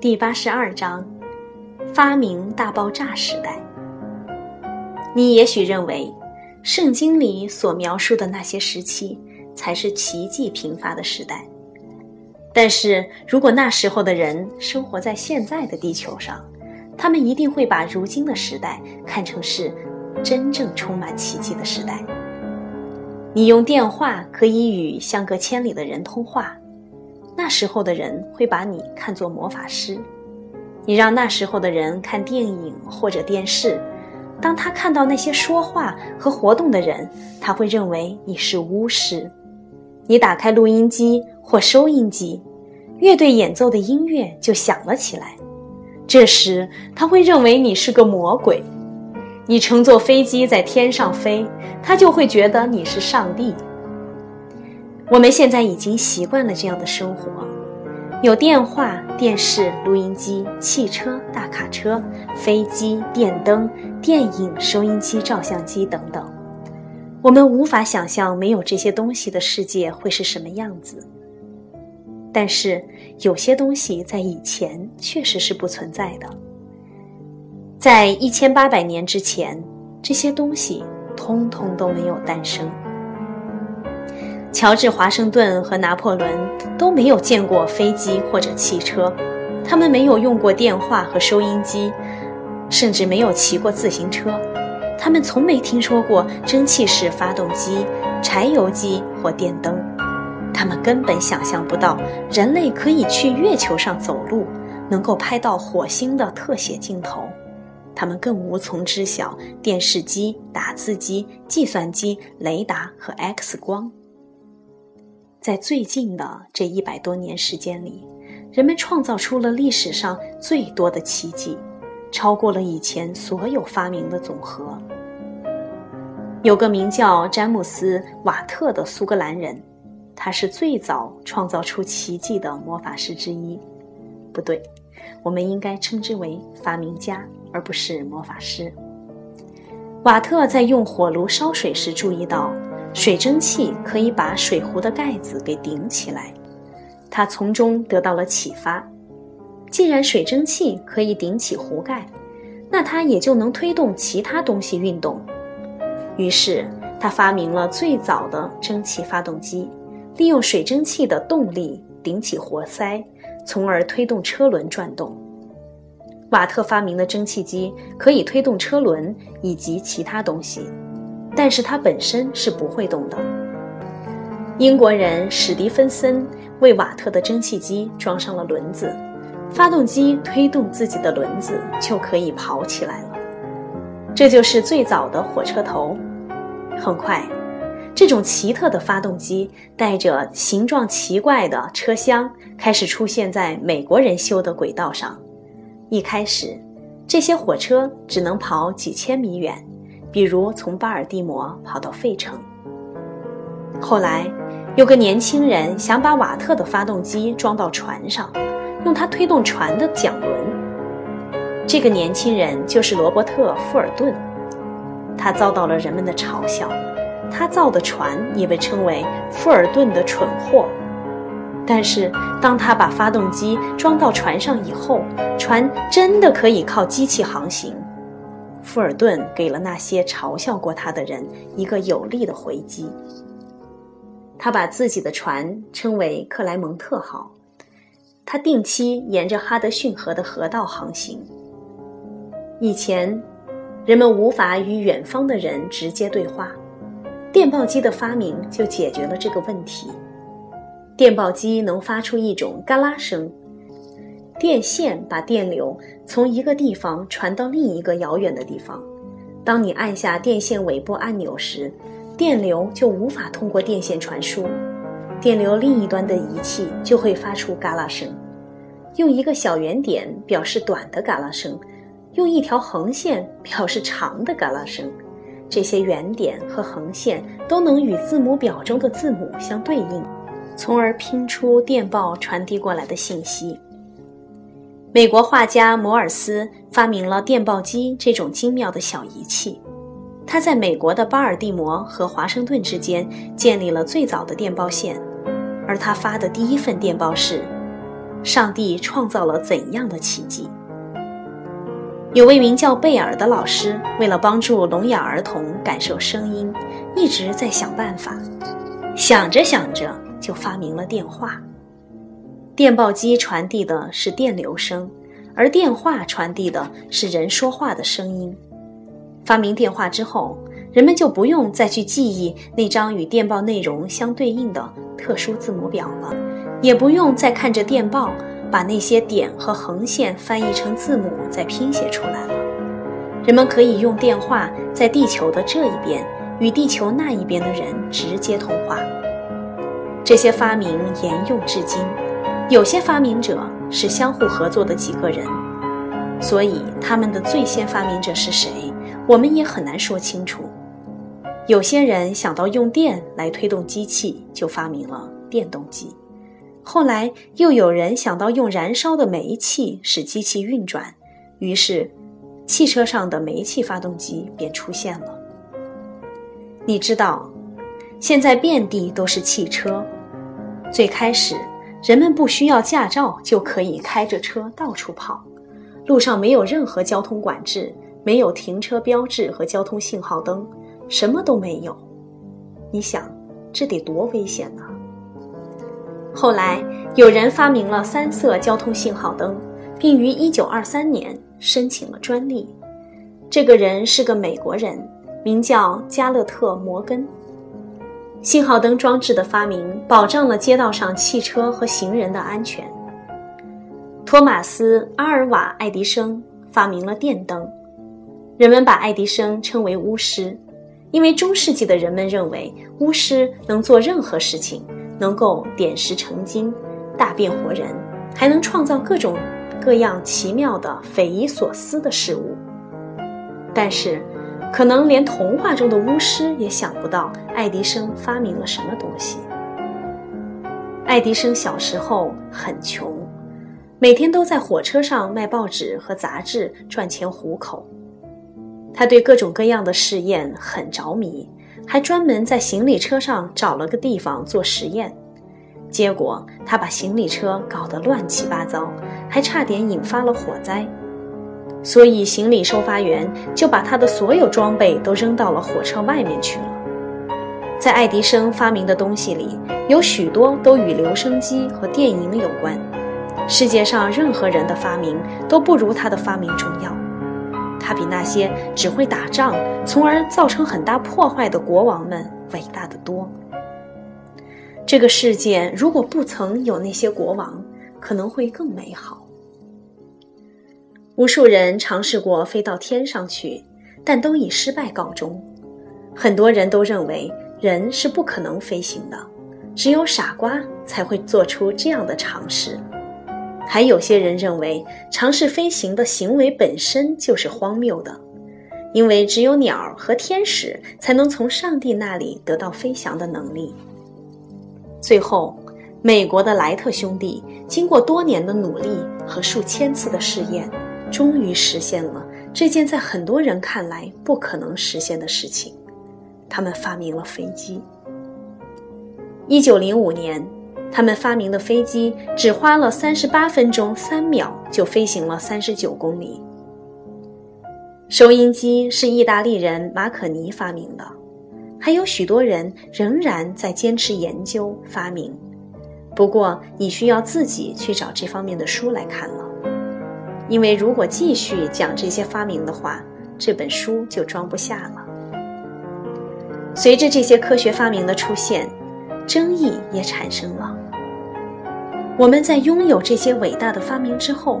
第八十二章：发明大爆炸时代。你也许认为，圣经里所描述的那些时期才是奇迹频发的时代。但是如果那时候的人生活在现在的地球上，他们一定会把如今的时代看成是真正充满奇迹的时代。你用电话可以与相隔千里的人通话。那时候的人会把你看作魔法师，你让那时候的人看电影或者电视，当他看到那些说话和活动的人，他会认为你是巫师。你打开录音机或收音机，乐队演奏的音乐就响了起来，这时他会认为你是个魔鬼。你乘坐飞机在天上飞，他就会觉得你是上帝。我们现在已经习惯了这样的生活，有电话、电视、录音机、汽车、大卡车、飞机、电灯、电影、收音机、照相机等等。我们无法想象没有这些东西的世界会是什么样子。但是有些东西在以前确实是不存在的。在一千八百年之前，这些东西通通都没有诞生。乔治·华盛顿和拿破仑都没有见过飞机或者汽车，他们没有用过电话和收音机，甚至没有骑过自行车，他们从没听说过蒸汽式发动机、柴油机或电灯，他们根本想象不到人类可以去月球上走路，能够拍到火星的特写镜头，他们更无从知晓电视机、打字机、计算机、雷达和 X 光。在最近的这一百多年时间里，人们创造出了历史上最多的奇迹，超过了以前所有发明的总和。有个名叫詹姆斯·瓦特的苏格兰人，他是最早创造出奇迹的魔法师之一。不对，我们应该称之为发明家，而不是魔法师。瓦特在用火炉烧水时注意到。水蒸气可以把水壶的盖子给顶起来，他从中得到了启发。既然水蒸气可以顶起壶盖，那它也就能推动其他东西运动。于是他发明了最早的蒸汽发动机，利用水蒸气的动力顶起活塞，从而推动车轮转动。瓦特发明的蒸汽机可以推动车轮以及其他东西。但是它本身是不会动的。英国人史蒂芬森为瓦特的蒸汽机装上了轮子，发动机推动自己的轮子就可以跑起来了。这就是最早的火车头。很快，这种奇特的发动机带着形状奇怪的车厢开始出现在美国人修的轨道上。一开始，这些火车只能跑几千米远。比如从巴尔的摩跑到费城。后来，有个年轻人想把瓦特的发动机装到船上，用它推动船的桨轮。这个年轻人就是罗伯特·富尔顿。他遭到了人们的嘲笑，他造的船也被称为富尔顿的蠢货。但是，当他把发动机装到船上以后，船真的可以靠机器航行。富尔顿给了那些嘲笑过他的人一个有力的回击。他把自己的船称为克莱蒙特号，他定期沿着哈德逊河的河道航行。以前，人们无法与远方的人直接对话，电报机的发明就解决了这个问题。电报机能发出一种嘎啦声。电线把电流从一个地方传到另一个遥远的地方。当你按下电线尾部按钮时，电流就无法通过电线传输，电流另一端的仪器就会发出嘎啦声。用一个小圆点表示短的嘎啦声，用一条横线表示长的嘎啦声。这些圆点和横线都能与字母表中的字母相对应，从而拼出电报传递过来的信息。美国画家摩尔斯发明了电报机这种精妙的小仪器，他在美国的巴尔的摩和华盛顿之间建立了最早的电报线，而他发的第一份电报是：“上帝创造了怎样的奇迹。有位名叫贝尔的老师，为了帮助聋哑儿童感受声音，一直在想办法。想着想着，就发明了电话。电报机传递的是电流声，而电话传递的是人说话的声音。发明电话之后，人们就不用再去记忆那张与电报内容相对应的特殊字母表了，也不用再看着电报。把那些点和横线翻译成字母，再拼写出来了。人们可以用电话在地球的这一边与地球那一边的人直接通话。这些发明沿用至今，有些发明者是相互合作的几个人，所以他们的最先发明者是谁，我们也很难说清楚。有些人想到用电来推动机器，就发明了电动机。后来又有人想到用燃烧的煤气使机器运转，于是汽车上的煤气发动机便出现了。你知道，现在遍地都是汽车。最开始，人们不需要驾照就可以开着车到处跑，路上没有任何交通管制，没有停车标志和交通信号灯，什么都没有。你想，这得多危险呢？后来有人发明了三色交通信号灯，并于1923年申请了专利。这个人是个美国人，名叫加勒特·摩根。信号灯装置的发明保障了街道上汽车和行人的安全。托马斯·阿尔瓦·爱迪生发明了电灯，人们把爱迪生称为巫师，因为中世纪的人们认为巫师能做任何事情。能够点石成金，大变活人，还能创造各种各样奇妙的、匪夷所思的事物。但是，可能连童话中的巫师也想不到爱迪生发明了什么东西。爱迪生小时候很穷，每天都在火车上卖报纸和杂志赚钱糊口。他对各种各样的试验很着迷。还专门在行李车上找了个地方做实验，结果他把行李车搞得乱七八糟，还差点引发了火灾。所以行李收发员就把他的所有装备都扔到了火车外面去了。在爱迪生发明的东西里，有许多都与留声机和电影有关。世界上任何人的发明都不如他的发明重要。他比那些只会打仗，从而造成很大破坏的国王们伟大的多。这个世界如果不曾有那些国王，可能会更美好。无数人尝试过飞到天上去，但都以失败告终。很多人都认为人是不可能飞行的，只有傻瓜才会做出这样的尝试。还有些人认为，尝试飞行的行为本身就是荒谬的，因为只有鸟和天使才能从上帝那里得到飞翔的能力。最后，美国的莱特兄弟经过多年的努力和数千次的试验，终于实现了这件在很多人看来不可能实现的事情。他们发明了飞机。一九零五年。他们发明的飞机只花了三十八分钟三秒就飞行了三十九公里。收音机是意大利人马可尼发明的，还有许多人仍然在坚持研究发明。不过，你需要自己去找这方面的书来看了，因为如果继续讲这些发明的话，这本书就装不下了。随着这些科学发明的出现。争议也产生了。我们在拥有这些伟大的发明之后，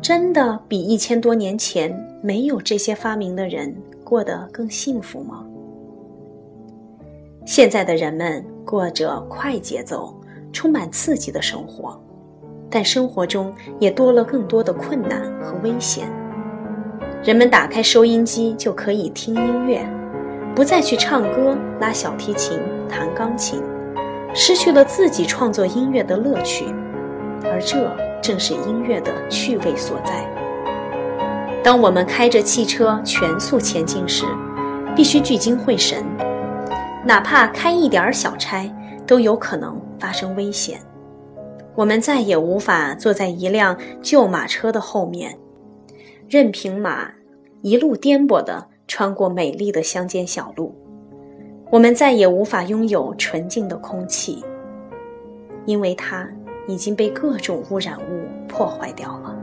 真的比一千多年前没有这些发明的人过得更幸福吗？现在的人们过着快节奏、充满刺激的生活，但生活中也多了更多的困难和危险。人们打开收音机就可以听音乐，不再去唱歌、拉小提琴、弹钢琴。失去了自己创作音乐的乐趣，而这正是音乐的趣味所在。当我们开着汽车全速前进时，必须聚精会神，哪怕开一点小差，都有可能发生危险。我们再也无法坐在一辆旧马车的后面，任凭马一路颠簸地穿过美丽的乡间小路。我们再也无法拥有纯净的空气，因为它已经被各种污染物破坏掉了。